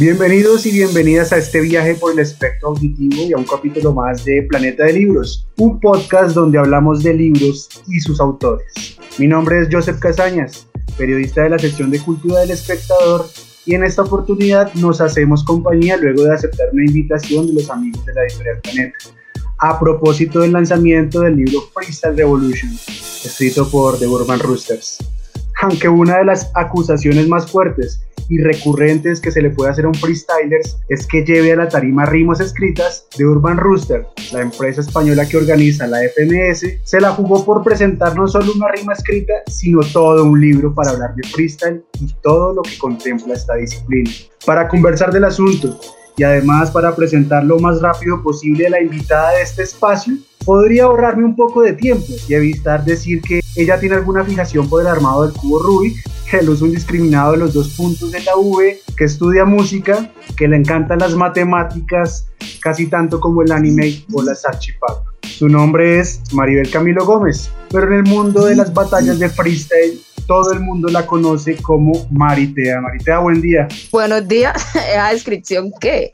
Bienvenidos y bienvenidas a este viaje por el espectro auditivo y a un capítulo más de Planeta de Libros, un podcast donde hablamos de libros y sus autores. Mi nombre es Joseph Casañas, periodista de la sección de Cultura del Espectador, y en esta oportunidad nos hacemos compañía luego de aceptar una invitación de los amigos de la editorial Planeta. A propósito del lanzamiento del libro Freestyle Revolution, escrito por The Urban Roosters. Aunque una de las acusaciones más fuertes y recurrentes que se le puede hacer a un freestyler es que lleve a la tarima rimas escritas de Urban Rooster, la empresa española que organiza la FMS, se la jugó por presentar no solo una rima escrita, sino todo un libro para hablar de freestyle y todo lo que contempla esta disciplina. Para conversar del asunto y además para presentar lo más rápido posible a la invitada de este espacio, podría ahorrarme un poco de tiempo y evitar decir que ella tiene alguna fijación por el armado del cubo Rubik, el uso indiscriminado de los dos puntos de la V, que estudia música, que le encantan las matemáticas casi tanto como el anime o las archipadas. Su nombre es Maribel Camilo Gómez, pero en el mundo de las batallas de freestyle todo el mundo la conoce como Maritea. Maritea, buen día. Buenos días. ¿Esa descripción qué?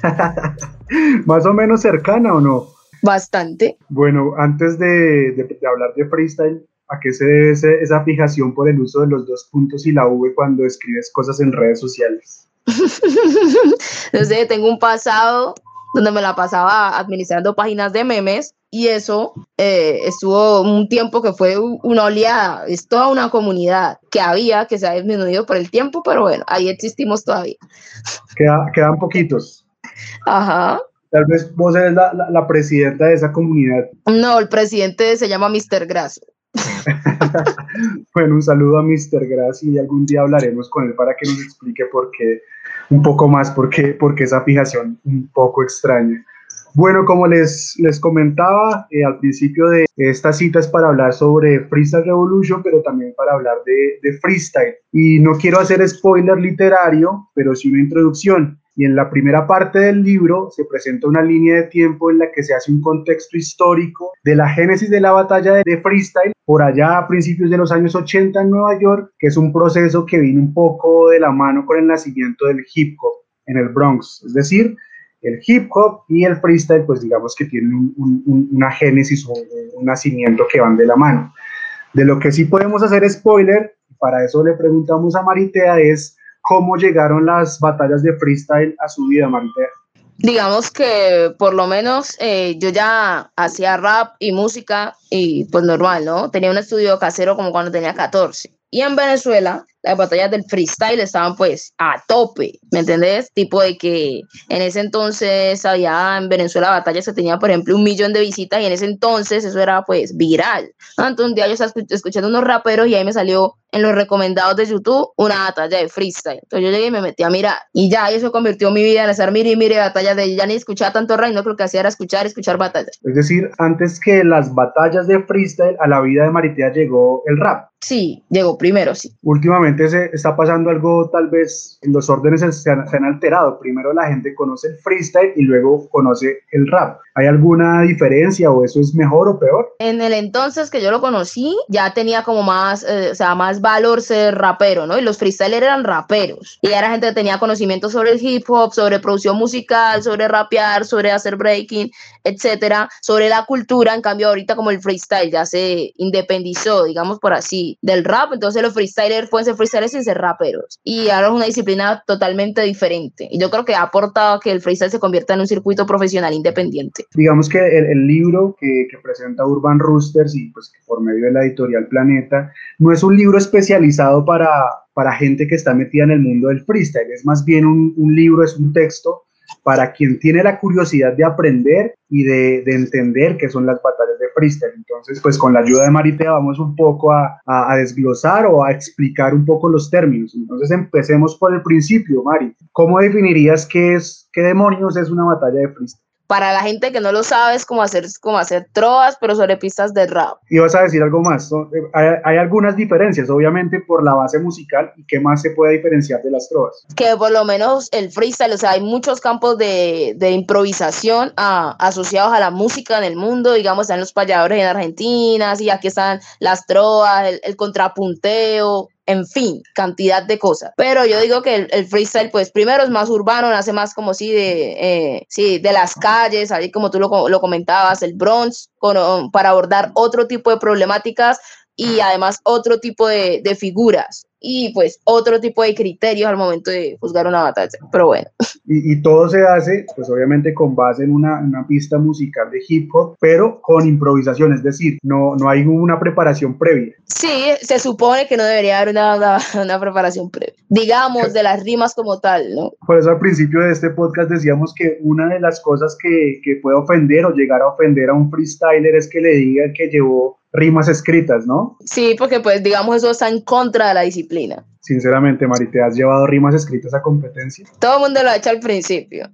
Más o menos cercana o no? Bastante. Bueno, antes de, hablar de freestyle, ¿a qué se debe esa fijación por el uso de los dos puntos y la V cuando escribes cosas en redes sociales? no sé, tengo un pasado donde me la pasaba administrando páginas de memes y eso eh, estuvo un tiempo que fue una oleada, es toda una comunidad que había, que se ha disminuido por el tiempo, pero bueno, ahí existimos todavía. quedan poquitos. Ajá. Tal vez vos eres la, presidenta de esa comunidad. No, el presidente se llama Mr. Grass. bueno, un saludo a Mr. Grass y algún día hablaremos con él para que nos explique por qué, un poco más, por qué, por qué esa fijación un poco extraña. Bueno, como les, les comentaba eh, al principio de esta cita es para hablar sobre Freestyle Revolution, pero también para hablar de, de freestyle. Y no quiero hacer spoiler literario, pero sí una introducción y en la primera parte del libro se presenta una línea de tiempo en la que se hace un contexto histórico de la génesis de la batalla de freestyle por allá a principios de los años 80 en Nueva York, que es un proceso que vino un poco de la mano con el nacimiento del hip hop en el Bronx, es decir, el hip hop y el freestyle, pues digamos que tienen una génesis o un nacimiento que van de la mano. De lo que sí podemos hacer spoiler, para eso le preguntamos a Maritea, es cómo llegaron las batallas de freestyle a su vida, Maritea. Digamos que por lo menos eh, yo ya hacía rap y música y pues normal, ¿no? Tenía un estudio casero como cuando tenía 14. Y en Venezuela las batallas del freestyle estaban pues a tope, ¿me entendés? Tipo de que en ese entonces había en Venezuela batallas que tenía, por ejemplo, un millón de visitas y en ese entonces eso era pues viral. Entonces un día yo estaba escuchando unos raperos y ahí me salió en los recomendados de YouTube una batalla de freestyle. Entonces yo llegué y me metí a mirar y ya eso convirtió mi vida en estar mire y mire batallas de ya ni escuchaba tanto rap, no creo que hacía era escuchar, escuchar batallas. Es decir, antes que las batallas de freestyle a la vida de Maritea llegó el rap. Sí, llegó primero, sí. Últimamente se está pasando algo, tal vez los órdenes se han, se han, alterado. Primero la gente conoce el freestyle y luego conoce el rap. ¿Hay alguna diferencia o eso es mejor o peor? En el entonces que yo lo conocí, ya tenía como más, eh, o sea, más valor ser rapero, ¿no? Y los freestylers eran raperos. Y era gente que tenía conocimiento sobre el hip hop, sobre producción musical, sobre rapear, sobre hacer breaking, etcétera, sobre la cultura. En cambio, ahorita como el freestyle ya se independizó, digamos por así, del rap, entonces los freestylers pueden ser freestylers sin ser raperos. Y ahora es una disciplina totalmente diferente. Y yo creo que ha aportado a que el freestyle se convierta en un circuito profesional independiente. Digamos que el, libro que, que, presenta Urban Roosters y pues por medio de la editorial Planeta, no es un libro especializado para, para gente que está metida en el mundo del freestyle, es más bien un, un libro, es un texto para quien tiene la curiosidad de aprender y de, entender qué son las batallas de freestyle. Entonces, pues con la ayuda de Maritea vamos un poco a, desglosar o a explicar un poco los términos. Entonces, empecemos por el principio, Mari. ¿Cómo definirías qué es, qué demonios es una batalla de freestyle? Para la gente que no lo sabe es como hacer, como hacer trovas, pero sobre pistas de rap. Y vas a decir algo más, eh, hay, hay, algunas diferencias, obviamente por la base musical, ¿y qué más se puede diferenciar de las trovas? Que por lo menos el freestyle, o sea, hay muchos campos de, de improvisación a, asociados a la música en el mundo, digamos, están los payadores en Argentina, y aquí están las trovas, el, el contrapunteo, en fin, cantidad de cosas. Pero yo digo que el, freestyle, pues primero es más urbano, nace más como si de, eh, sí, de las calles, ahí como tú lo, lo comentabas, el Bronx, con, para abordar otro tipo de problemáticas y además otro tipo de figuras y pues otro tipo de criterios al momento de juzgar una batalla. Pero bueno. Y, y todo se hace, pues obviamente con base en una, una, pista musical de hip hop, pero con improvisación, es decir, no, no hay una preparación previa. Sí, se supone que no debería haber una, una, una preparación previa, digamos, de las rimas como tal, ¿no? Por eso al principio de este podcast decíamos que una de las cosas que, que puede ofender o llegar a ofender a un freestyler es que le diga que llevó rimas escritas, ¿no? Sí, porque pues digamos eso está en contra de la disciplina. Sinceramente, Mari, ¿te has llevado rimas escritas a competencia? Todo el mundo lo ha hecho al principio.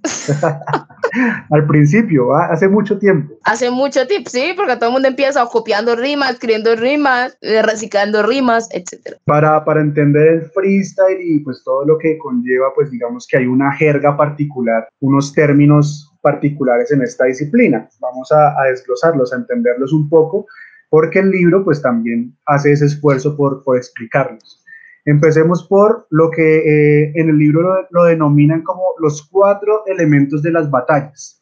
al principio, ¿ah? hace mucho tiempo. Hace mucho tiempo, sí, porque todo el mundo empieza copiando rimas, escribiendo rimas, eh, reciclando rimas, etc. Para, para entender el freestyle y pues todo lo que conlleva, pues digamos que hay una jerga particular, unos términos particulares en esta disciplina. Vamos a, a desglosarlos, a entenderlos un poco porque el libro pues también hace ese esfuerzo por, por explicarlos. Empecemos por lo que eh, en el libro lo, denominan como los cuatro elementos de las batallas.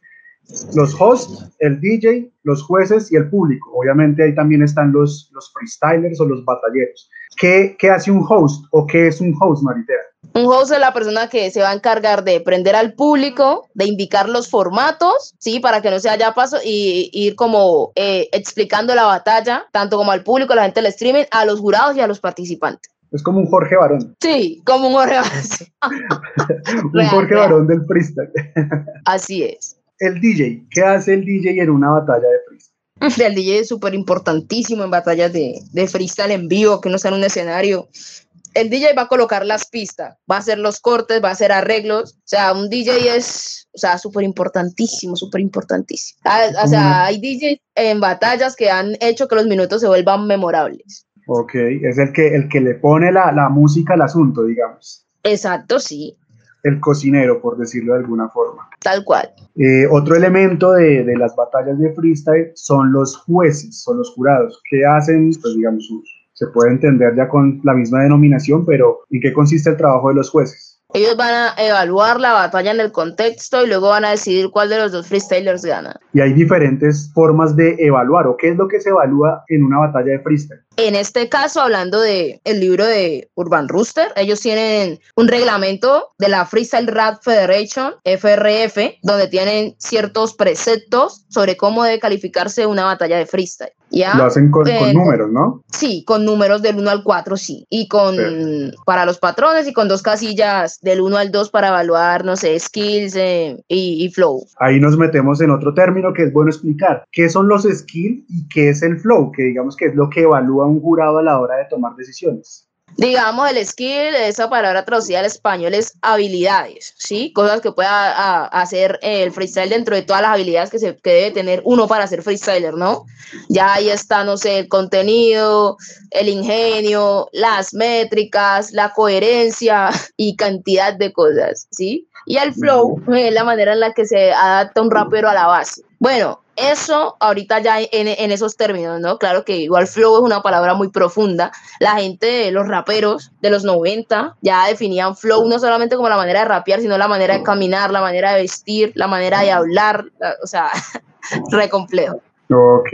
Los hosts, el DJ, los jueces y el público. Obviamente ahí también están los, los freestylers o los batalleros. ¿Qué, ¿Qué hace un host o qué es un host, Maritera? Un host es la persona que se va a encargar de prender al público, de indicar los formatos, ¿sí? Para que no se haya paso y ir como eh, explicando la batalla, tanto como al público, a la gente del streaming, a los jurados y a los participantes. Es como un Jorge Barón. Sí, como un Jorge Barón. un Jorge. Barón del freestyle. Así es. El DJ, ¿qué hace el DJ en una batalla de freestyle? El DJ es súper importantísimo en batallas de, de freestyle en vivo, que no está en un escenario el DJ va a colocar las pistas, va a hacer los cortes, va a hacer arreglos. O sea, un DJ es, o sea, súper importantísimo, súper importantísimo. O sea, hay DJs en batallas que han hecho que los minutos se vuelvan memorables. Ok, es el que, el que le pone la, la música al asunto, digamos. Exacto, sí. El cocinero, por decirlo de alguna forma. Tal cual. Eh, otro elemento de, de, las batallas de freestyle son los jueces, son los jurados, que hacen, pues digamos, sus, se puede entender ya con la misma denominación, pero ¿en qué consiste el trabajo de los jueces? Ellos van a evaluar la batalla en el contexto y luego van a decidir cuál de los dos freestylers gana. Y hay diferentes formas de evaluar, o qué es lo que se evalúa en una batalla de freestyle. En este caso, hablando del el libro de Urban Rooster, ellos tienen un reglamento de la Freestyle Rap Federation, FRF, donde tienen ciertos preceptos sobre cómo debe calificarse una batalla de freestyle. ¿Ya? Lo hacen con, eh, con, números, ¿no? Sí, con números del 1 al 4, sí. Y con, sí. para los patrones y con dos casillas del 1 al 2 para evaluar, no sé, skills eh, y, y, flow. Ahí nos metemos en otro término que es bueno explicar. ¿Qué son los skills y qué es el flow? Que digamos que es lo que evalúa un jurado a la hora de tomar decisiones. Digamos, el skill, esa palabra traducida al español es habilidades, ¿sí? Cosas que pueda a, hacer el freestyle dentro de todas las habilidades que, se, que debe tener uno para ser freestyler, ¿no? Ya ahí está, no sé, el contenido, el ingenio, las métricas, la coherencia y cantidad de cosas, ¿sí? Y el flow es la manera en la que se adapta un rapero a la base. Bueno, eso ahorita ya en, esos términos, ¿no? Claro que igual flow es una palabra muy profunda. La gente, los raperos de los 90 ya definían flow no solamente como la manera de rapear, sino la manera de caminar, la manera de vestir, la manera de hablar, o sea, re complejo. Ok.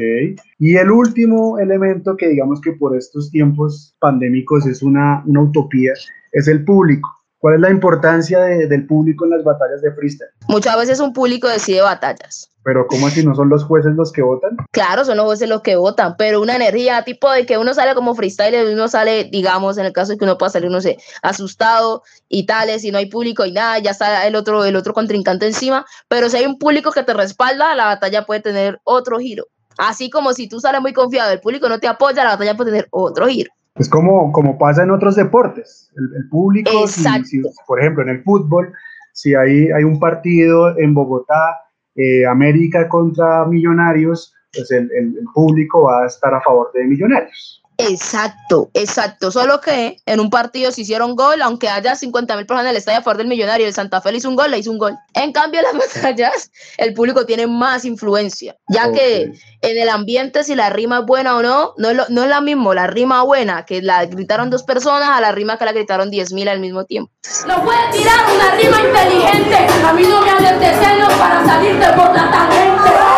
Y el último elemento que digamos que por estos tiempos pandémicos es una, una utopía es el público. ¿Cuál es la importancia de, del público en las batallas de freestyle? Muchas veces un público decide batallas. Pero ¿cómo así? ¿No son los jueces los que votan? Claro, son los jueces los que votan, pero una energía tipo de que uno sale como freestyler, uno sale, digamos, en el caso de que uno pueda salir, no sé, asustado y tales, y no hay público y nada, ya está el otro, el otro contrincante encima, pero si hay un público que te respalda, la batalla puede tener otro giro. Así como si tú sales muy confiado, el público no te apoya, la batalla puede tener otro giro. Es como, como pasa en otros deportes. El, el público, si, si, por ejemplo, en el fútbol, si hay, hay un partido en Bogotá eh, América contra Millonarios, pues el, el, público va a estar a favor de Millonarios. Exacto, exacto. Solo que en un partido se hicieron gol, aunque haya 50 mil personas en el estadio a favor del millonario. El Santa Fe le hizo un gol, le hizo un gol. En cambio, en las batallas, el público tiene más influencia, ya que en el ambiente, si la rima es buena o no, no es, lo, no es la mismo la rima buena que la gritaron dos personas a la rima que la gritaron 10 mil al mismo tiempo. No puede tirar una rima inteligente. A mí no me hables de celos para salirte por la tangente.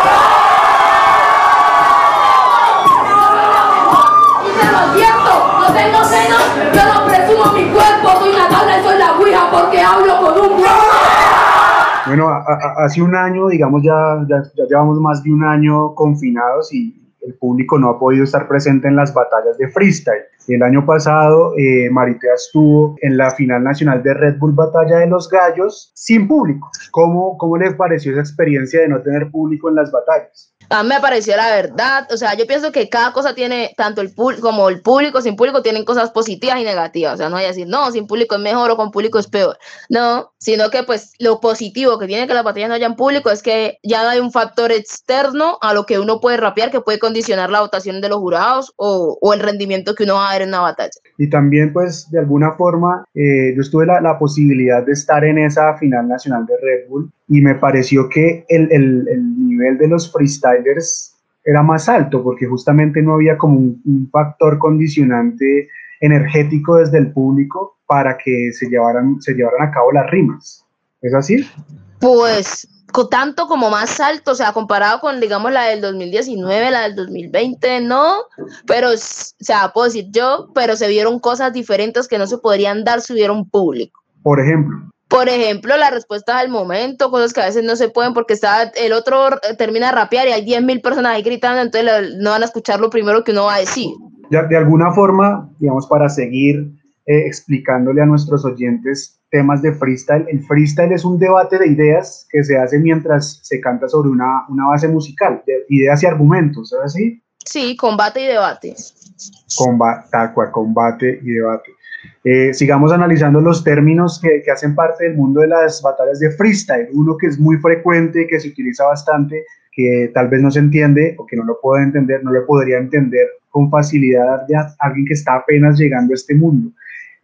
Porque hablo con un Bueno, hace un año, digamos, ya, ya, llevamos más de un año confinados y el público no ha podido estar presente en las batallas de freestyle. El año pasado, eh, Maritea estuvo en la final nacional de Red Bull Batalla de los Gallos sin público. ¿Cómo, ¿Cómo le pareció esa experiencia de no tener público en las batallas? Me pareció la verdad, o sea, yo pienso que cada cosa tiene, tanto el público como el público, sin público, tienen cosas positivas y negativas, o sea, no hay decir, no, sin público es mejor o con público es peor, no, sino que pues lo positivo que tiene que las batallas no hayan público es que ya hay un factor externo a lo que uno puede rapear que puede condicionar la votación de los jurados o, el rendimiento que uno va a ver en una batalla. Y también pues de alguna forma eh, yo estuve la, la posibilidad de estar en esa final nacional de Red Bull y me pareció que el, el, el nivel de los freestylers era más alto porque justamente no había como un, factor condicionante energético desde el público para que se llevaran, se llevaran a cabo las rimas. ¿Es así? Pues tanto como más alto, o sea, comparado con, digamos, la del 2019, la del 2020, no, pero, o sea, puedo decir yo, pero se vieron cosas diferentes que no se podrían dar si hubiera un público. Por ejemplo. Por ejemplo, la respuesta al momento, cosas que a veces no se pueden porque está, el otro termina de rapear y hay 10.000 personas ahí gritando, entonces no van a escuchar lo primero que uno va a decir. De, de alguna forma, digamos, para seguir eh, explicándole a nuestros oyentes temas de freestyle, el freestyle es un debate de ideas que se hace mientras se canta sobre una, una base musical, de ideas y argumentos, ¿es así? Sí, combate y debate. Combate, combate y debate. Eh, sigamos analizando los términos que, hacen parte del mundo de las batallas de freestyle. Uno que es muy frecuente, que se utiliza bastante, que tal vez no se entiende o que no lo puede entender, no lo podría entender con facilidad a alguien que está apenas llegando a este mundo.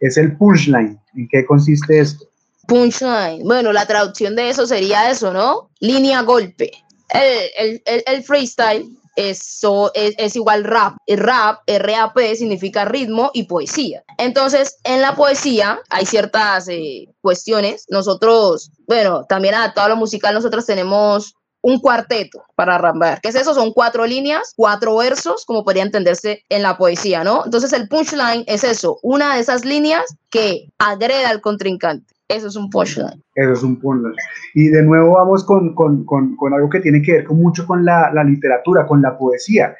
Es el punchline. ¿En qué consiste esto? Punchline. Bueno, la traducción de eso sería eso, ¿no? Línea golpe. El, el, el freestyle eso es, igual rap. Rap, RAP, significa ritmo y poesía. Entonces, en la poesía hay ciertas eh, cuestiones. Nosotros, bueno, también adaptado a lo musical, nosotros tenemos un cuarteto para rapear. ¿Qué es eso? Son cuatro líneas, cuatro versos, como podría entenderse en la poesía, ¿no? Entonces el punchline es eso, una de esas líneas que agreda al contrincante. Eso es un punchline. Eso es un punchline. Y de nuevo vamos con, con, con, con algo que tiene que ver con mucho con la, la literatura, con la poesía.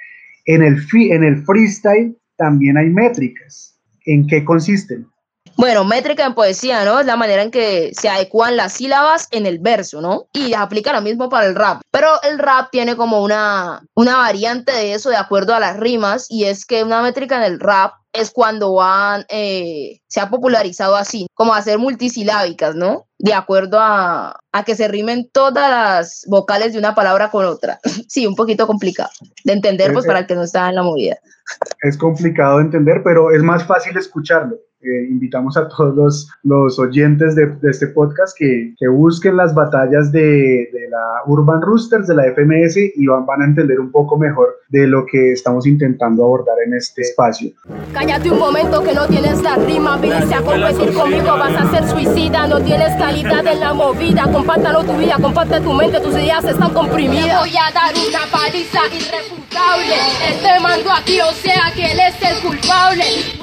En el, en el freestyle también hay métricas. ¿En qué consisten? Bueno, métrica en poesía, ¿no? Es la manera en que se adecuan las sílabas en el verso, ¿no? Y aplica lo mismo para el rap. Pero el rap tiene como una, una variante de eso de acuerdo a las rimas y es que una métrica en el rap es cuando van, eh, se ha popularizado así, como hacer multisilábicas, ¿no? De acuerdo a, a, que se rimen todas las vocales de una palabra con otra. sí, un poquito complicado de entender, pues, para el que no está en la movida. Es complicado de entender, pero es más fácil escucharlo. Eh, invitamos a todos los, los oyentes de, de, este podcast que, que busquen las batallas de, de, la Urban Roosters, de la FMS, y van, van, a entender un poco mejor de lo que estamos intentando abordar en este espacio. Cállate un momento que no tienes la rima, viniste a competir conmigo, vas a ser suicida, no tienes calidad en la movida, compártalo tu vida, comparte tu mente, tus ideas están comprimidas. Voy a dar una paliza irrefutable, él te mandó aquí, o sea que él es el culpable.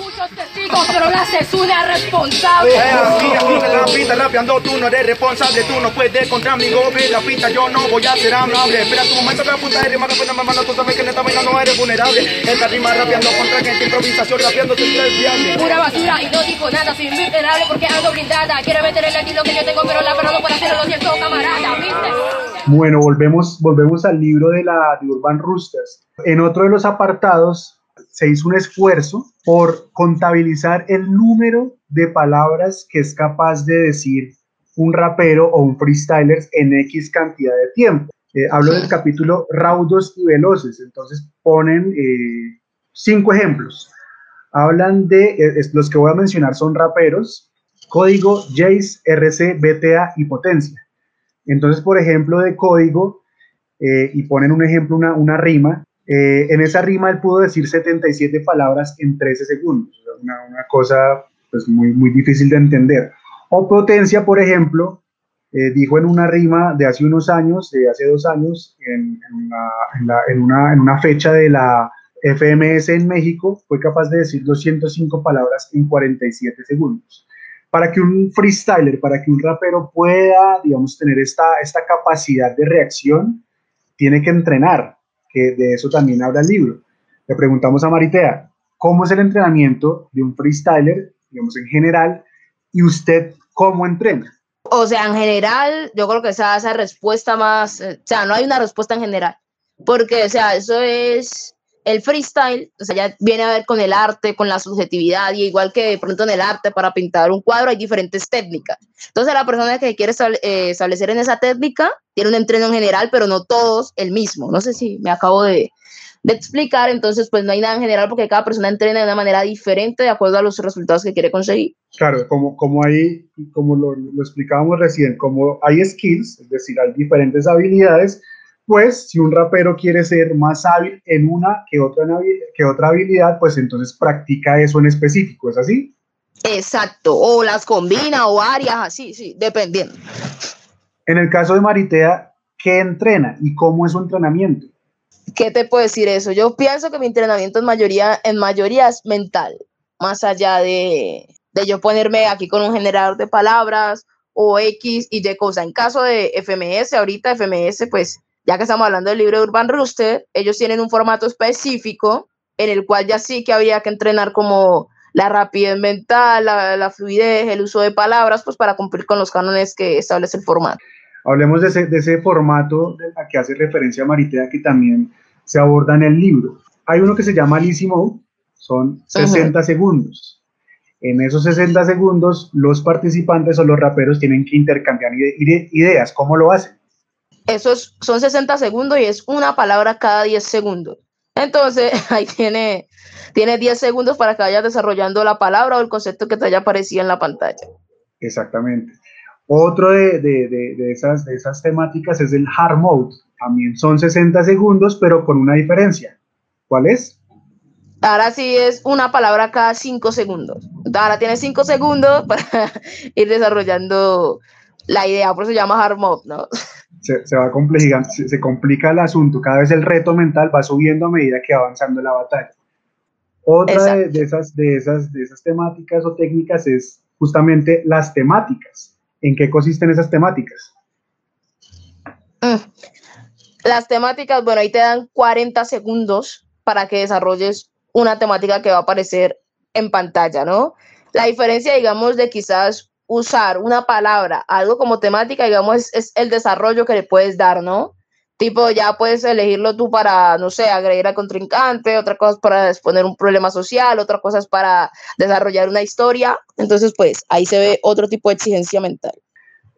La es una responsable. aquí, aquí en la pista rapeando, tú no eres responsable, tú no puedes contra mi gobe, la pista yo no voy a ser amable. Espera tu momento que apunta de rima, rápido, hermano, tú sabes que en esta vaina no eres vulnerable. Esta rima rapeando contra gente, improvisación, rapeando tu viable. Pura basura y no digo nada, soy vulnerable porque ando blindada. Quiero meter el estilo que yo tengo, pero la verdad no puedo hacerlo, lo siento, camarada, ¿viste? Bueno, volvemos, volvemos al libro de la de Urban Roosters. En otro de los apartados se hizo un esfuerzo por contabilizar el número de palabras que es capaz de decir un rapero o un freestyler en X cantidad de tiempo. Eh, hablo del capítulo Raudos y Veloces, entonces ponen eh, cinco ejemplos. Hablan de, eh, los que voy a mencionar son raperos, código, Jace, RC, BTA y potencia. Entonces, por ejemplo, de código, y ponen un ejemplo, una, una rima, en esa rima él pudo decir 77 palabras en 13 segundos, una, una cosa pues, muy, muy difícil de entender. O potencia, por ejemplo, eh, dijo en una rima de hace unos años, de hace dos años, en, una, fecha de la FMS en México, fue capaz de decir 205 palabras en 47 segundos. Para que un freestyler, para que un rapero pueda, digamos, tener esta, esta capacidad de reacción, tiene que entrenar, que de eso también habla el libro. Le preguntamos a Maritea, ¿cómo es el entrenamiento de un freestyler, digamos, en general, y usted cómo entrena? O sea, en general, yo creo que esa, esa respuesta más, eh, o sea, no hay una respuesta en general, porque, o sea, eso es el freestyle, o sea, ya viene a ver con el arte, con la subjetividad, y igual que de pronto en el arte, para pintar un cuadro hay diferentes técnicas. Entonces, la persona que quiere eh, establecer en esa técnica tiene un entreno en general, pero no todos el mismo. No sé si me acabo de, de explicar, entonces pues no hay nada en general porque cada persona entrena de una manera diferente de acuerdo a los resultados que quiere conseguir. Claro, como, como ahí, como lo, lo explicábamos recién, como hay skills, es decir, hay diferentes habilidades, pues si un rapero quiere ser más hábil en una que otra, que otra habilidad, pues entonces practica eso en específico, ¿es así? Exacto, o las combina o varias, así, sí, dependiendo. En el caso de Maritea, ¿qué entrena y cómo es su entrenamiento? ¿Qué te puedo decir eso? Yo pienso que mi entrenamiento en mayoría, en mayoría es mental, más allá de, de yo ponerme aquí con un generador de palabras o X y Y cosa. En caso de FMS, ahorita FMS, pues ya que estamos hablando del libro de Urban Rooster, ellos tienen un formato específico en el cual ya sí que habría que entrenar como la rapidez mental, la, la fluidez, el uso de palabras, pues para cumplir con los cánones que establece el formato. Hablemos de ese, de ese formato a que hace referencia Maritea que también se aborda en el libro. Hay uno que se llama Mode, son 60 segundos. En esos 60 segundos, los participantes o los raperos tienen que intercambiar ideas. ¿Cómo lo hacen? Esos son 60 segundos y es una palabra cada 10 segundos. Entonces, ahí tiene, tiene 10 segundos para que vayas desarrollando la palabra o el concepto que te haya aparecido en la pantalla. Exactamente. Otro de, de, de, esas, de esas temáticas es el hard mode. También son 60 segundos, pero con una diferencia. ¿Cuál es? Ahora sí es una palabra cada 5 segundos. Ahora tienes 5 segundos para ir desarrollando la idea, por eso se llama hard mode, ¿no? Se, se va complejando, se, se, complica el asunto. Cada vez el reto mental va subiendo a medida que va avanzando la batalla. Otra de, de, esas, de, esas, de esas temáticas o técnicas es justamente las temáticas ¿En qué consisten esas temáticas? Mm. Las temáticas, bueno, ahí te dan 40 segundos para que desarrolles una temática que va a aparecer en pantalla, ¿no? La diferencia, digamos, de quizás usar una palabra, algo como temática, digamos, es, el desarrollo que le puedes dar, ¿no? Tipo, ya puedes elegirlo tú para, no sé, agredir al contrincante, otra cosa es para exponer un problema social, otra cosa es para desarrollar una historia. Entonces, pues ahí se ve otro tipo de exigencia mental.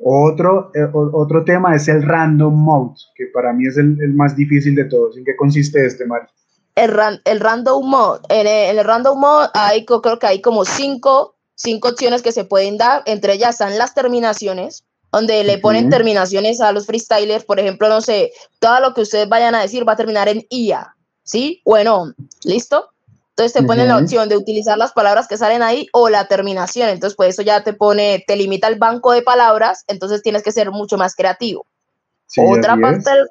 Otro, eh, otro tema es el random mode, que para mí es el, el más difícil de todos. ¿En qué consiste este, Mari? El, el random mode, en el, en el, random mode hay, creo que hay como cinco, cinco opciones que se pueden dar, entre ellas están las terminaciones, donde le ponen terminaciones a los freestylers, por ejemplo, no sé, todo lo que ustedes vayan a decir va a terminar en IA, ¿sí? Bueno, ¿listo? Entonces te ponen la opción de utilizar las palabras que salen ahí o la terminación, entonces pues eso ya te pone, te limita el banco de palabras, entonces tienes que ser mucho más creativo. Otra parte, del,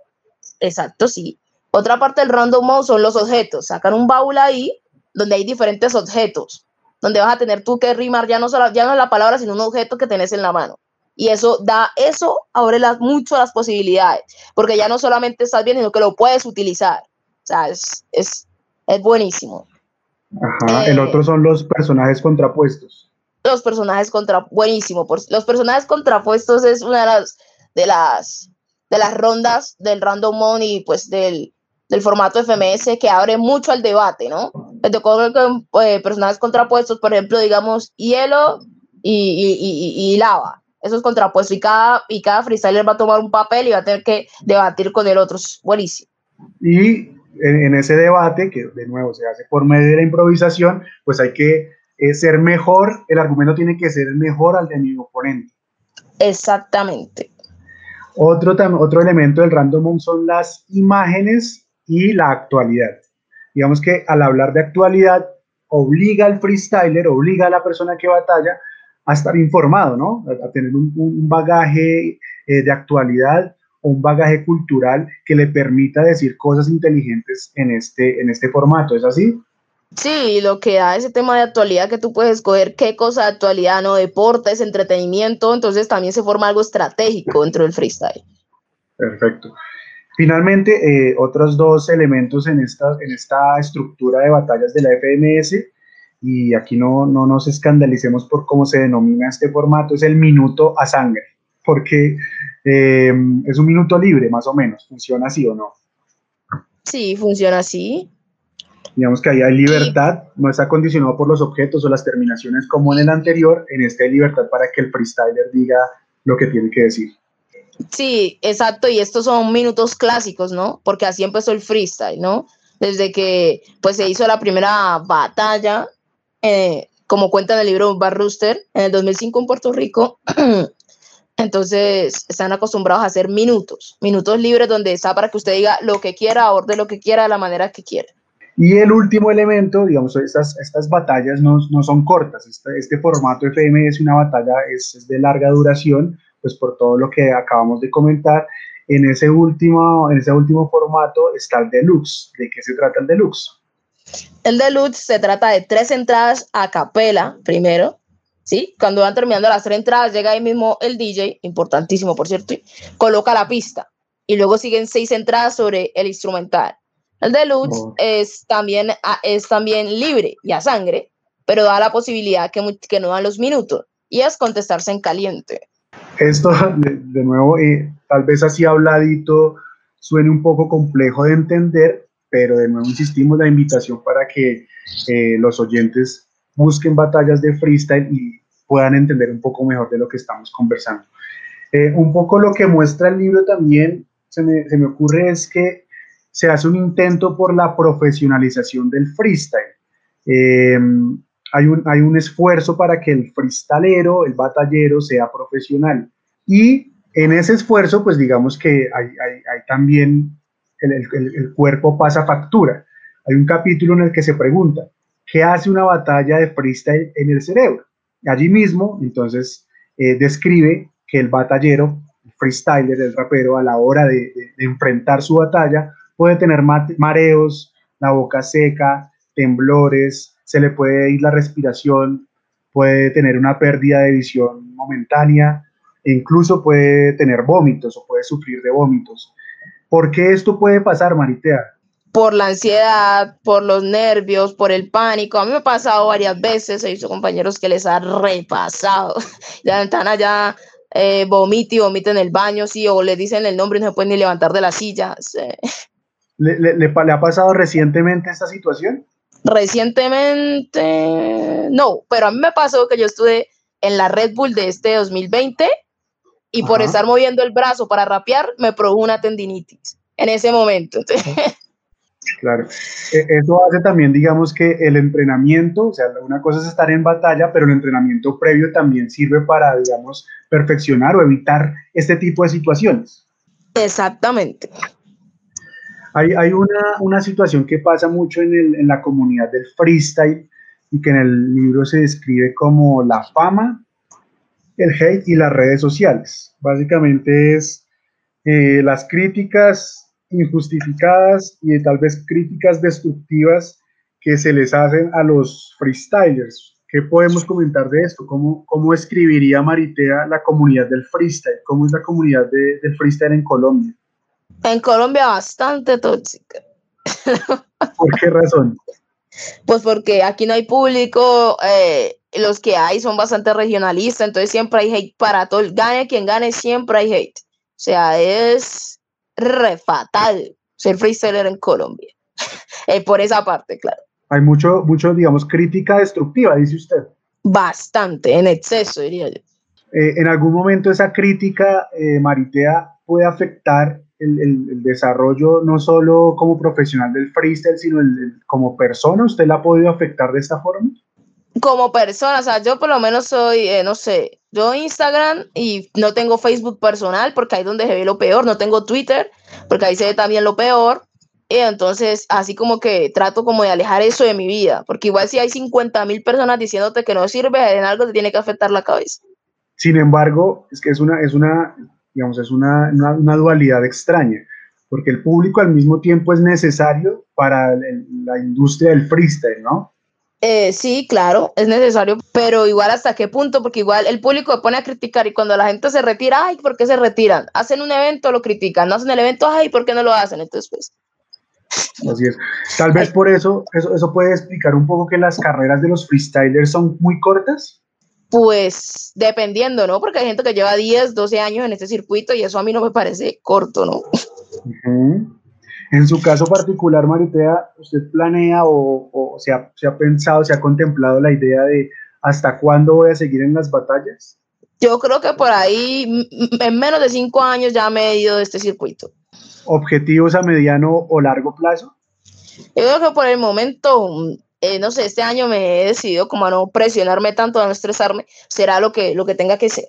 exacto, sí. Otra parte del random mode son los objetos, sacan un baúl ahí donde hay diferentes objetos, donde vas a tener tú que rimar ya no, solo, ya no la palabra, sino un objeto que tenés en la mano. Y eso da, eso abre las, mucho las posibilidades, porque ya no solamente estás bien, sino que lo puedes utilizar. O sea, es, es, es buenísimo. Ajá, el eh, otro son los personajes contrapuestos. Los personajes contra, buenísimo. Por, los personajes contrapuestos es una de las, de las, de las rondas del random money, pues del, del formato FMS que abre mucho al debate, ¿no? Entonces, con, eh, personajes contrapuestos, por ejemplo, digamos, hielo y, y, y, y lava eso es contrapuesto y cada, y cada freestyler va a tomar un papel y va a tener que debatir con el otro. Es buenísimo. Y en, ese debate, que de nuevo se hace por medio de la improvisación, pues hay que eh, ser mejor, el argumento tiene que ser mejor al de mi oponente. Exactamente. Otro, otro elemento del random son las imágenes y la actualidad. Digamos que al hablar de actualidad, obliga al freestyler, obliga a la persona que batalla a estar informado, ¿no? A, tener un, bagaje eh, de actualidad o un bagaje cultural que le permita decir cosas inteligentes en este, en este formato. ¿Es así? Sí, lo que da ese tema de actualidad que tú puedes escoger qué cosa de actualidad, no deportes, entretenimiento, entonces también se forma algo estratégico dentro del freestyle. Perfecto. Finalmente, eh, otros dos elementos en esta, en esta estructura de batallas de la FMS, y aquí no, no nos escandalicemos por cómo se denomina este formato, es el minuto a sangre, porque eh, es un minuto libre, más o menos. ¿Funciona así o no? Sí, funciona así. Digamos que ahí hay libertad, no está condicionado por los objetos o las terminaciones como en el anterior, en este hay libertad para que el freestyler diga lo que tiene que decir. Sí, exacto, y estos son minutos clásicos, ¿no? Porque así empezó el freestyle, ¿no? Desde que pues se hizo la primera batalla, eh, como cuenta en el libro Bar Rooster, en el 2005 en Puerto Rico, entonces están acostumbrados a hacer minutos, minutos libres donde está para que usted diga lo que quiera, aborde lo que quiera, de la manera que quiera. Y el último elemento, digamos, estas, estas batallas no, no son cortas. Este, este, formato FM es una batalla, es, es, de larga duración, pues por todo lo que acabamos de comentar. En ese último, en ese último formato está el deluxe. ¿De qué se trata el deluxe? El deluxe se trata de tres entradas a capela, primero, ¿sí? Cuando van terminando las tres entradas, llega ahí mismo el DJ, importantísimo por cierto, coloca la pista. Y luego siguen seis entradas sobre el instrumental. El deluxe oh. es, también, es también libre y a sangre, pero da la posibilidad que, que no dan los minutos y es contestarse en caliente. Esto, de, nuevo, eh, tal vez así habladito suene un poco complejo de entender, pero de nuevo insistimos la invitación para que eh, los oyentes busquen batallas de freestyle y puedan entender un poco mejor de lo que estamos conversando. Eh, un poco lo que muestra el libro también, se me, ocurre, es que se hace un intento por la profesionalización del freestyle. Hay, un, hay un esfuerzo para que el freestalero, el batallero, sea profesional. Y en ese esfuerzo, pues digamos que hay, hay, también el, el, el, cuerpo pasa factura. Hay un capítulo en el que se pregunta, ¿qué hace una batalla de freestyle en el cerebro? Allí mismo, entonces, eh, describe que el batallero, el freestyler, el rapero, a la hora de, de enfrentar su batalla, puede tener mareos, la boca seca, temblores, se le puede ir la respiración, puede tener una pérdida de visión momentánea e incluso puede tener vómitos o puede sufrir de vómitos. ¿Por qué esto puede pasar, Maritea? Por la ansiedad, por los nervios, por el pánico. A mí me ha pasado varias veces, he visto compañeros que les ha repasado. La ventana ya eh, vomita y vomita en el baño, sí, o le dicen el nombre y no se pueden ni levantar de la silla. ¿Le, ha pasado recientemente esta situación? Recientemente, no, pero a mí me pasó que yo estuve en la Red Bull de este 2020 y por estar moviendo el brazo para rapear me produjo una tendinitis en ese momento. Claro, e, eso hace también, digamos que el entrenamiento, o sea, una cosa es estar en batalla, pero el entrenamiento previo también sirve para, digamos, perfeccionar o evitar este tipo de situaciones. Exactamente. Hay, una, situación que pasa mucho en, la comunidad del freestyle y que en el libro se describe como la fama, el hate y las redes sociales. Básicamente es eh, las críticas injustificadas y tal vez críticas destructivas que se les hacen a los freestylers. ¿Qué podemos comentar de esto? ¿Cómo, escribiría Maritea la comunidad del freestyle? ¿Cómo es la comunidad del freestyle en Colombia? En Colombia bastante tóxica. ¿Por qué razón? Pues porque aquí no hay público, eh, los que hay son bastante regionalistas, entonces siempre hay hate para todo. Gane quien gane, siempre hay hate. O sea, es re fatal ser freestyler en Colombia. eh, por esa parte, claro. Hay mucho, mucho, digamos, crítica destructiva, dice usted. Bastante, en exceso, diría yo. Eh, en algún momento esa crítica, eh, Maritea, puede afectar el, desarrollo no solo como profesional del freestyle, sino como persona. ¿Usted la ha podido afectar de esta forma? Como persona, o sea, yo por lo menos soy, eh, no sé, yo Instagram y no tengo Facebook personal porque ahí es donde se ve lo peor, no tengo Twitter porque ahí se ve también lo peor. Y entonces, así como que trato como de alejar eso de mi vida, porque igual si hay 50 mil personas diciéndote que no sirve, en algo te tiene que afectar la cabeza. Sin embargo, es que es una, es una, digamos, es una, una, dualidad extraña, porque el público al mismo tiempo es necesario para la industria del freestyle, ¿no? Eh, sí, claro, es necesario, pero igual hasta qué punto, porque igual el público se pone a criticar y cuando la gente se retira, ay, ¿por qué se retiran? Hacen un evento, lo critican, no hacen el evento, ay, ¿por qué no lo hacen? Entonces, pues... Así es. Tal vez por eso, eso, eso puede explicar un poco que las carreras de los freestylers son muy cortas. Pues dependiendo, ¿no? Porque hay gente que lleva 10, 12 años en este circuito y eso a mí no me parece corto, ¿no? En su caso particular, Maritea, ¿usted planea o, se, ha, se, ha, pensado, se ha contemplado la idea de hasta cuándo voy a seguir en las batallas? Yo creo que por ahí, en menos de cinco años ya me he ido de este circuito. ¿Objetivos a mediano o largo plazo? Yo creo que por el momento eh, no sé, este año me he decidido como a no presionarme tanto, a no estresarme, será lo que, lo que tenga que ser.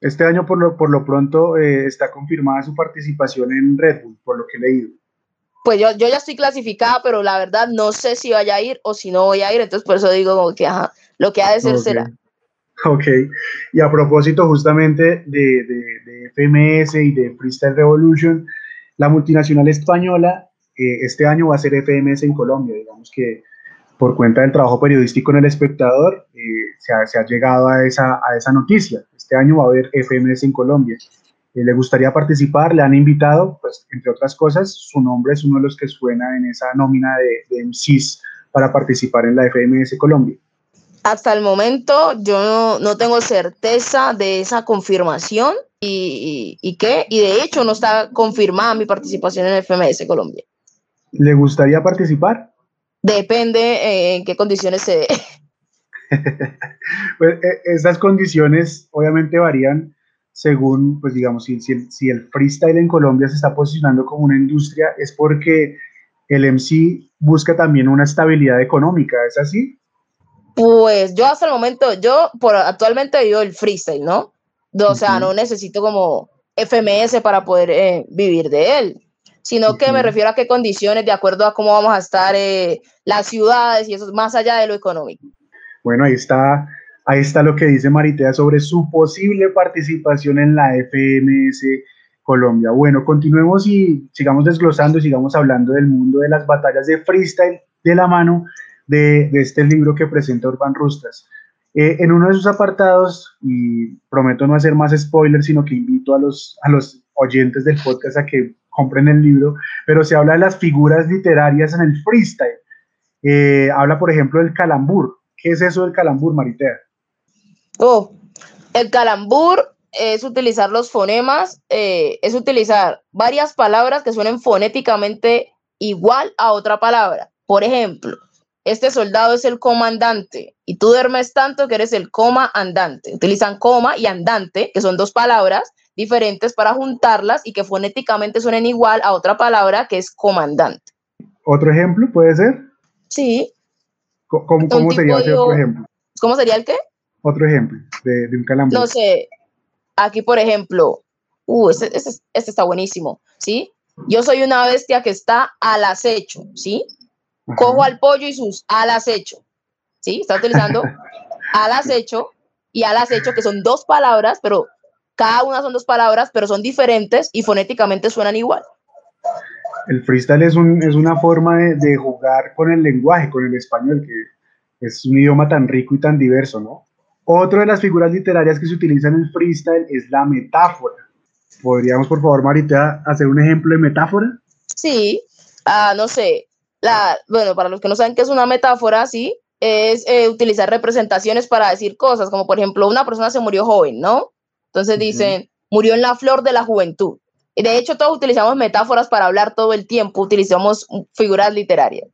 Este año por lo, por lo pronto eh, está confirmada su participación en Red Bull, por lo que he leído. Pues yo, yo ya estoy clasificada, pero la verdad no sé si vaya a ir o si no voy a ir, entonces por eso digo que ajá, lo que ha de ser será. Ok, y a propósito justamente de, de, de, FMS y de Freestyle Revolution, la multinacional española eh, este año va a ser FMS en Colombia, digamos que por cuenta del trabajo periodístico en El Espectador, eh, se, ha, se, ha, llegado a esa, a esa noticia. Este año va a haber FMS en Colombia. Eh, ¿Le gustaría participar? ¿Le han invitado? Pues, entre otras cosas, su nombre es uno de los que suena en esa nómina de, de MCs para participar en la FMS Colombia. Hasta el momento yo no, no tengo certeza de esa confirmación y, y, y, qué, y de hecho no está confirmada mi participación en FMS Colombia. ¿Le gustaría participar? Depende eh, en qué condiciones se dé. pues, eh, esas condiciones obviamente varían según, pues digamos, si, si, el, freestyle en Colombia se está posicionando como una industria, es porque el MC busca también una estabilidad económica, ¿es así? Pues yo hasta el momento, yo por actualmente vivo el freestyle, ¿no? O sea, no necesito como FMS para poder eh, vivir de él sino que me refiero a qué condiciones, de acuerdo a cómo vamos a estar eh, las ciudades y eso es más allá de lo económico. Bueno, ahí está, ahí está lo que dice Maritea sobre su posible participación en la FMS Colombia. Bueno, continuemos y sigamos desglosando, sigamos hablando del mundo de las batallas de freestyle de la mano de, de este libro que presenta Urban Rustas. Eh, en uno de sus apartados, y prometo no hacer más spoilers, sino que invito a los, a los oyentes del podcast a que compren el libro, pero se habla de las figuras literarias en el freestyle. Eh, habla, por ejemplo, del calambur. ¿Qué es eso del calambur, Maritea? Oh, el calambur es utilizar los fonemas, eh, es utilizar varias palabras que suenen fonéticamente igual a otra palabra. Por ejemplo, este soldado es el comandante y tú duermes tanto que eres el coma andante. Utilizan coma y andante, que son dos palabras, diferentes para juntarlas y que fonéticamente suenen igual a otra palabra que es comandante. ¿Otro ejemplo puede ser? Sí. ¿Cómo, sería otro ejemplo? ¿Cómo sería el qué? Otro ejemplo de, un calambre. No sé, aquí por ejemplo, uh, este, este, este, está buenísimo, ¿sí? Yo soy una bestia que está al acecho, ¿sí? Cojo al pollo y sus al acecho, ¿sí? Está utilizando al acecho y al acecho, que son dos palabras, pero cada una son dos palabras, pero son diferentes y fonéticamente suenan igual. El freestyle es, un, es una forma de, de, jugar con el lenguaje, con el español, que es un idioma tan rico y tan diverso, ¿no? Otra de las figuras literarias que se utilizan en el freestyle es la metáfora. ¿Podríamos, por favor, Marita, hacer un ejemplo de metáfora? Sí, uh, no sé. La, bueno, para los que no saben qué es una metáfora, sí, es eh, utilizar representaciones para decir cosas, como por ejemplo, una persona se murió joven, ¿no? Entonces dicen, murió en la flor de la juventud. Y de hecho todos utilizamos metáforas para hablar todo el tiempo, utilizamos figuras literarias.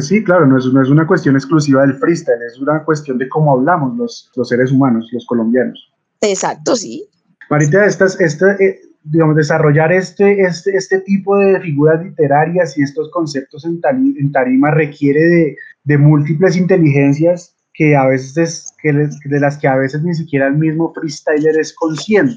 sí, claro, no es, no es, una cuestión exclusiva del freestyle, es una cuestión de cómo hablamos los, los seres humanos, los colombianos. Exacto, sí. Marita, estas, esta, eh, digamos, desarrollar este, este, este tipo de figuras literarias y estos conceptos en, en tarima requiere de, de, múltiples inteligencias que a veces, que de las que a veces ni siquiera el mismo freestyler es consciente.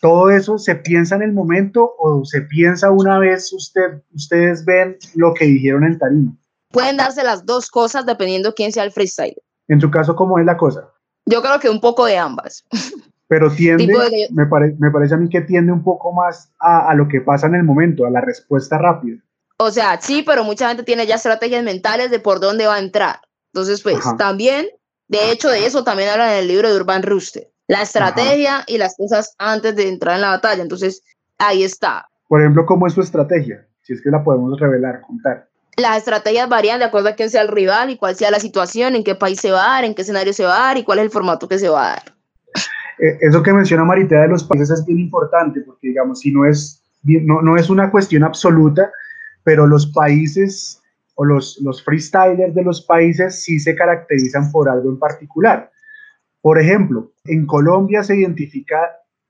¿Todo eso se piensa en el momento o se piensa una vez usted, ustedes ven lo que dijeron en tarima? Pueden darse las dos cosas dependiendo quién sea el freestyler. En tu caso, ¿cómo es la cosa? Yo creo que un poco de ambas. Pero tiende, me, me, parece a mí que tiende un poco más a, a, lo que pasa en el momento, a la respuesta rápida. O sea, sí, pero mucha gente tiene ya estrategias mentales de por dónde va a entrar. Entonces, pues también, de hecho, de eso también habla en el libro de Urban Ruster la estrategia y las cosas antes de entrar en la batalla. Entonces, ahí está. Por ejemplo, ¿cómo es su estrategia? Si es que la podemos revelar, contar. Las estrategias varían de acuerdo a quién sea el rival y cuál sea la situación, en qué país se va a dar, en qué escenario se va a dar y cuál es el formato que se va a dar. Eh, eso que menciona Maritea de los países es bien importante porque, digamos, si no es, no, no es una cuestión absoluta, pero los países o los, los freestylers de los países sí se caracterizan por algo en particular. Por ejemplo, en Colombia se identifica,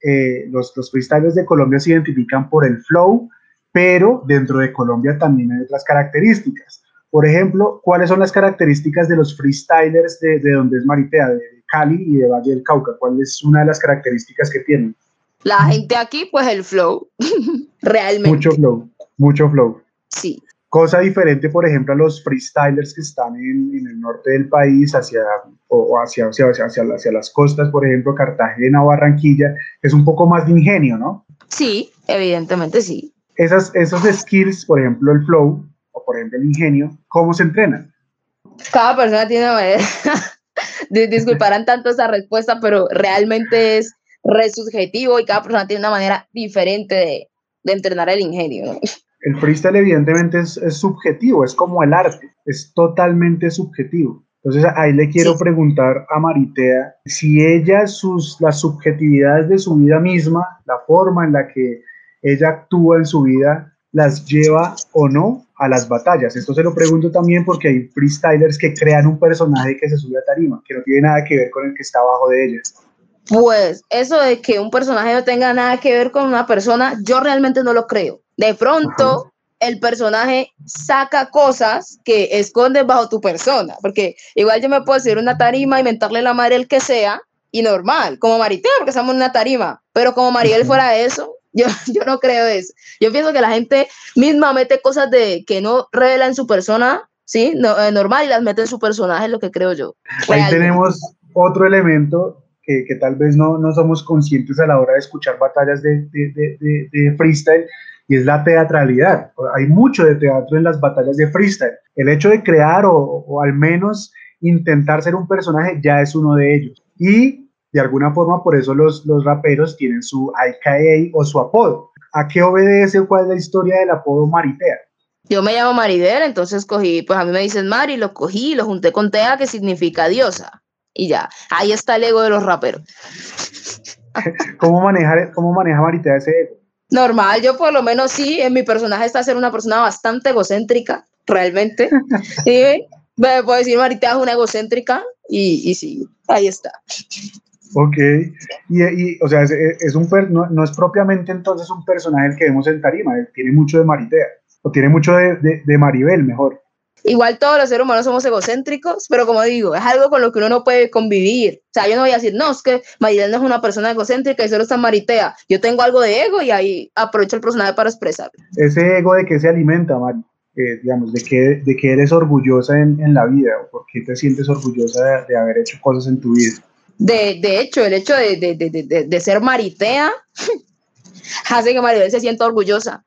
eh, los, los freestylers de Colombia se identifican por el flow, pero dentro de Colombia también hay otras características. Por ejemplo, ¿cuáles son las características de los freestylers de, de donde es Maritea, de Cali y de Valle del Cauca? ¿Cuál es una de las características que tienen? La gente aquí, pues el flow, realmente. Mucho flow, mucho flow. Sí. Cosa diferente, por ejemplo, a los freestylers que están en, en el norte del país, hacia, o hacia, hacia, hacia, hacia, las costas, por ejemplo, Cartagena o Barranquilla, es un poco más de ingenio, ¿no? Sí, evidentemente sí. Esas, esos skills, por ejemplo, el flow, o por ejemplo el ingenio, ¿cómo se entrenan? Cada persona tiene una manera. Disculparán tanto esa respuesta, pero realmente es re subjetivo y cada persona tiene una manera diferente de, de entrenar el ingenio. ¿no? El freestyle evidentemente es, es, subjetivo, es como el arte, es totalmente subjetivo. Entonces ahí le quiero sí. preguntar a Maritea si ella, sus, las subjetividades de su vida misma, la forma en la que ella actúa en su vida, las lleva o no a las batallas. Esto se lo pregunto también porque hay freestylers que crean un personaje que se sube a tarima, que no tiene nada que ver con el que está abajo de ellas. Pues eso de que un personaje no tenga nada que ver con una persona, yo realmente no lo creo. De pronto, Ajá. el personaje saca cosas que escondes bajo tu persona, porque igual yo me puedo decir una tarima, inventarle la madre el que sea, y normal, como Maritea, porque estamos en una tarima, pero como Mariel fuera eso, yo, yo no creo eso. Yo pienso que la gente misma mete cosas de que no revela en su persona, ¿sí? No, eh, normal, y las mete en su personaje, es lo que creo yo. Ahí tenemos otro elemento que, que, tal vez no, no somos conscientes a la hora de escuchar batallas de, de, de, de freestyle, y es la teatralidad. Hay mucho de teatro en las batallas de freestyle. El hecho de crear o, o, al menos intentar ser un personaje ya es uno de ellos. Y de alguna forma por eso los, los raperos tienen su IKA o su apodo. ¿A qué obedece o cuál es la historia del apodo Maritea? Yo me llamo Maribel, entonces cogí, pues a mí me dicen Mari, lo cogí, lo junté con Tea, que significa diosa. Y ya, ahí está el ego de los raperos. ¿Cómo, manejar, ¿Cómo maneja Maritea ese ego? Normal, yo por lo menos sí, en mi personaje está ser una persona bastante egocéntrica, realmente. sí, me puedo decir, Marita es una egocéntrica y, y sí, ahí está. Ok, y, y o sea, es, es un no, no, es propiamente entonces un personaje el que vemos en Tarima, tiene mucho de Maritea, o tiene mucho de, de, de Maribel, mejor. Igual todos los seres humanos somos egocéntricos, pero como digo, es algo con lo que uno no puede convivir. O sea, yo no voy a decir, no, es que Maribel no es una persona egocéntrica y solo está Maritea. Yo tengo algo de ego y ahí aprovecho el personaje para expresar. Ese ego de qué se alimenta, Mari, eh, digamos, de que, de que eres orgullosa en, en, la vida, o por qué te sientes orgullosa de, de haber hecho cosas en tu vida. De, de hecho, el hecho de, de, de, de ser Maritea hace que Maribel se sienta orgullosa.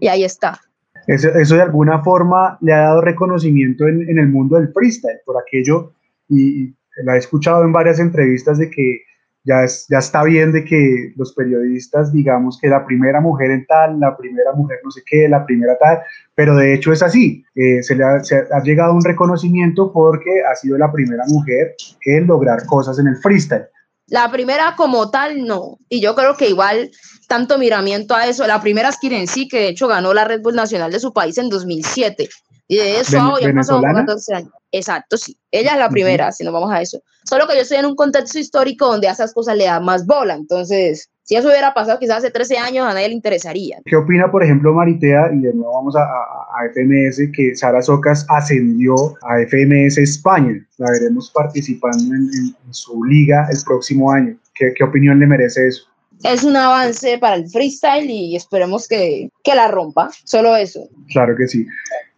Y ahí está. Eso, eso, de alguna forma le ha dado reconocimiento en, en, el mundo del freestyle, por aquello, y, la he escuchado en varias entrevistas de que ya, es, ya está bien de que los periodistas digamos que la primera mujer en tal, la primera mujer no sé qué, la primera tal, pero de hecho es así, eh, se le ha, ha llegado un reconocimiento porque ha sido la primera mujer en lograr cosas en el freestyle. La primera como tal, no. Y yo creo que igual tanto miramiento a eso. La primera es Kirensi, que de hecho ganó la Red Bull Nacional de su país en 2007. Y de eso Ven, ya pasó 14 años. exacto, sí. Ella es la primera, si nos vamos a eso. Solo que yo estoy en un contexto histórico donde a esas cosas le dan más bola. Entonces, si eso hubiera pasado quizás hace 13 años, a nadie le interesaría. ¿Qué opina, por ejemplo, Maritea? Y de nuevo vamos a, a, FMS, que Sara Socas ascendió a FMS España. La veremos participando en, su liga el próximo año. ¿Qué, ¿Qué, opinión le merece eso? Es un avance para el freestyle y esperemos que, que la rompa. Solo eso. Claro que sí.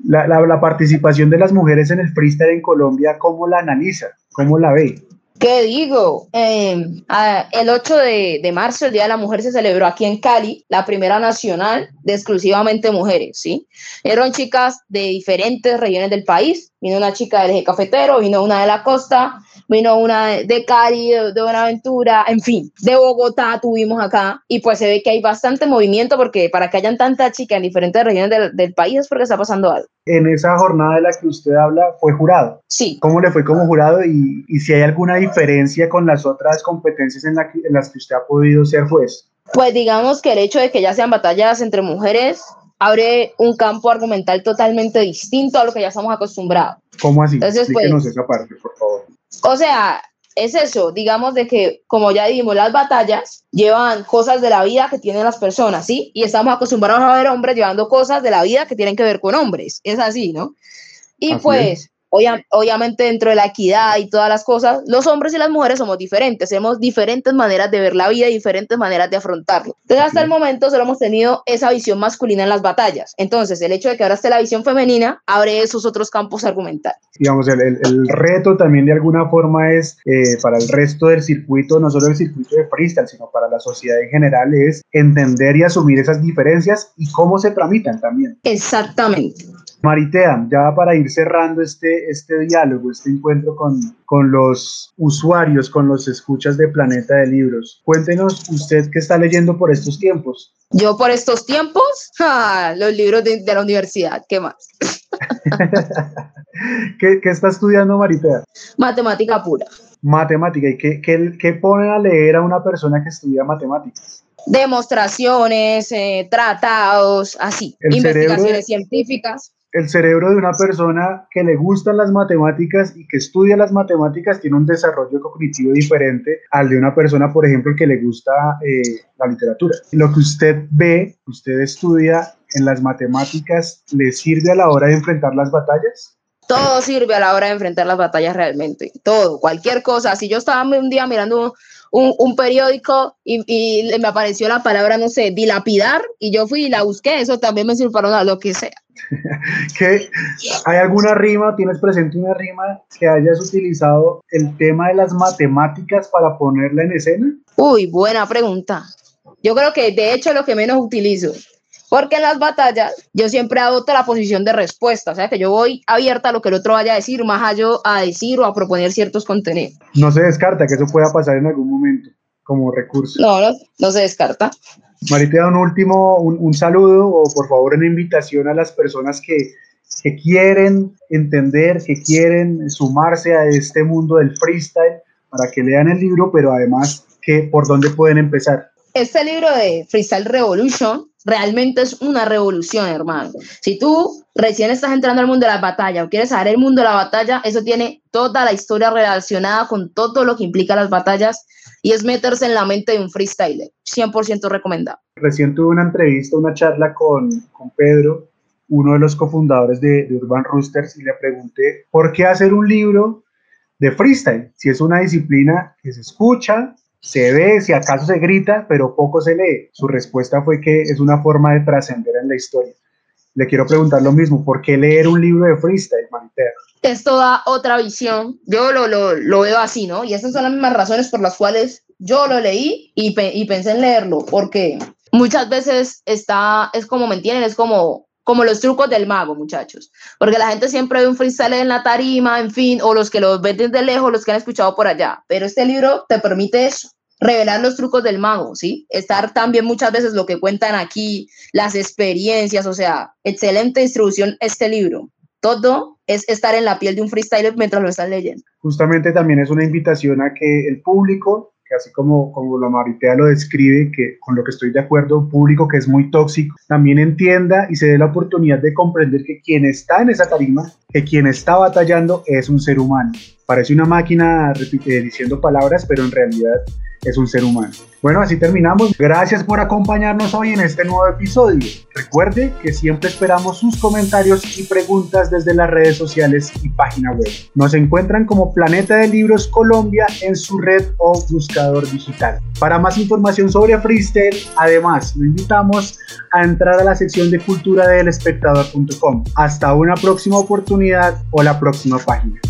La, la, la participación de las mujeres en el freestyle en Colombia, ¿cómo la analiza? ¿Cómo la ve? ¿Qué digo? Em, el 8 de, marzo, el Día de la Mujer, se celebró aquí en Cali, la primera nacional de exclusivamente mujeres, ¿sí? Eran chicas de diferentes regiones del país. Vino una chica del eje cafetero, vino una de la costa, vino una de Cali, de Buenaventura, en fin, de Bogotá tuvimos acá. Y pues se ve que hay bastante movimiento porque para que hayan tantas chicas en diferentes regiones del, del país es porque está pasando algo. En esa jornada de la que usted habla, fue jurado. Sí. ¿Cómo le fue como jurado y, y si hay alguna diferencia con las otras competencias en, la en las que usted ha podido ser juez? Pues digamos que el hecho de que ya sean batallas entre mujeres abre un campo argumental totalmente distinto a lo que ya estamos acostumbrados. ¿Cómo así? Entonces, pues, esa parte, por favor. O sea, es eso, digamos de que, como ya dijimos, las batallas llevan cosas de la vida que tienen las personas, ¿sí? Y estamos acostumbrados a ver hombres llevando cosas de la vida que tienen que ver con hombres, es así, ¿no? Y pues, obviamente dentro de la equidad y todas las cosas, los hombres y las mujeres somos diferentes, tenemos diferentes maneras de ver la vida y diferentes maneras de afrontarlo. Entonces hasta el momento solo hemos tenido esa visión masculina en las batallas. Entonces el hecho de que ahora esté la visión femenina abre esos otros campos argumentales. Digamos, el, el, reto también de alguna forma es eh, para el resto del circuito, no solo el circuito de freestyle, sino para la sociedad en general, es entender y asumir esas diferencias y cómo se tramitan también. Exactamente. Maritea, ya para ir cerrando este, este diálogo, este encuentro con, con los usuarios, con los escuchas de Planeta de Libros, cuéntenos usted qué está leyendo por estos tiempos. Yo por estos tiempos, los libros de, la universidad, ¿qué más? ¿Qué, ¿Qué, está estudiando Maritea? Matemática pura. Matemática, ¿y qué, qué, qué ponen a leer a una persona que estudia matemáticas? Demostraciones, eh, tratados, así, investigaciones científicas el cerebro de una persona que le gustan las matemáticas y que estudia las matemáticas tiene un desarrollo cognitivo diferente al de una persona, por ejemplo, que le gusta eh, la literatura. Lo que usted ve, usted estudia en las matemáticas, ¿le sirve a la hora de enfrentar las batallas? Todo sirve a la hora de enfrentar las batallas realmente, todo, cualquier cosa. Si yo estaba un día mirando un, periódico y, me apareció la palabra, no sé, dilapidar, y yo fui y la busqué, eso también me sirve para lo que sea. ¿Qué, ¿Hay alguna rima, tienes presente una rima que hayas utilizado el tema de las matemáticas para ponerla en escena? Uy, buena pregunta. Yo creo que de hecho lo que menos utilizo. Porque en las batallas yo siempre adopto la posición de respuesta, o sea que yo voy abierta a lo que el otro vaya a decir, más allá a decir o a proponer ciertos contenidos. No se descarta que eso pueda pasar en algún momento como recurso. No, no, no se descarta. Maritea, un último, un, saludo o por favor una invitación a las personas que, que quieren entender, que quieren sumarse a este mundo del freestyle para que lean el libro, pero además que por dónde pueden empezar. Este libro de Freestyle Revolution realmente es una revolución, hermano. Si tú recién estás entrando al mundo de la batalla o quieres saber el mundo de la batalla, eso tiene toda la historia relacionada con todo lo que implica las batallas y es meterse en la mente de un freestyler. 100% recomendado. Recién tuve una entrevista, una charla con, con Pedro, uno de los cofundadores de, Urban Roosters, y le pregunté, ¿por qué hacer un libro de freestyle? Si es una disciplina que se escucha, se ve, si acaso se grita, pero poco se lee. Su respuesta fue que es una forma de trascender en la historia. Le quiero preguntar lo mismo, ¿por qué leer un libro de freestyle, Manitera? Esto da otra visión. Yo lo, lo, lo, veo así, ¿no? Y esas son las mismas razones por las cuales yo lo leí y, y pensé en leerlo, porque muchas veces está, es como, ¿me entienden? Es como como los trucos del mago, muchachos. Porque la gente siempre ve un freestyle en la tarima, en fin, o los que lo ven desde lejos, los que han escuchado por allá. Pero este libro te permite eso, revelar los trucos del mago, ¿sí? Estar también muchas veces lo que cuentan aquí, las experiencias, o sea, excelente distribución este libro. Todo es estar en la piel de un freestyler mientras lo estás leyendo. Justamente también es una invitación a que el público que así como, como la Maritea lo describe, que con lo que estoy de acuerdo, un público que es muy tóxico, también entienda y se dé la oportunidad de comprender que quien está en esa tarima que quien está batallando es un ser humano. Parece una máquina eh, diciendo palabras, pero en realidad es un ser humano. Bueno, así terminamos. Gracias por acompañarnos hoy en este nuevo episodio. Recuerde que siempre esperamos sus comentarios y preguntas desde las redes sociales y página web. Nos encuentran como Planeta de Libros Colombia en su red o buscador digital. Para más información sobre freestyle, además, lo invitamos a entrar a la sección de cultura del espectador.com. Hasta una próxima oportunidad o la próxima página.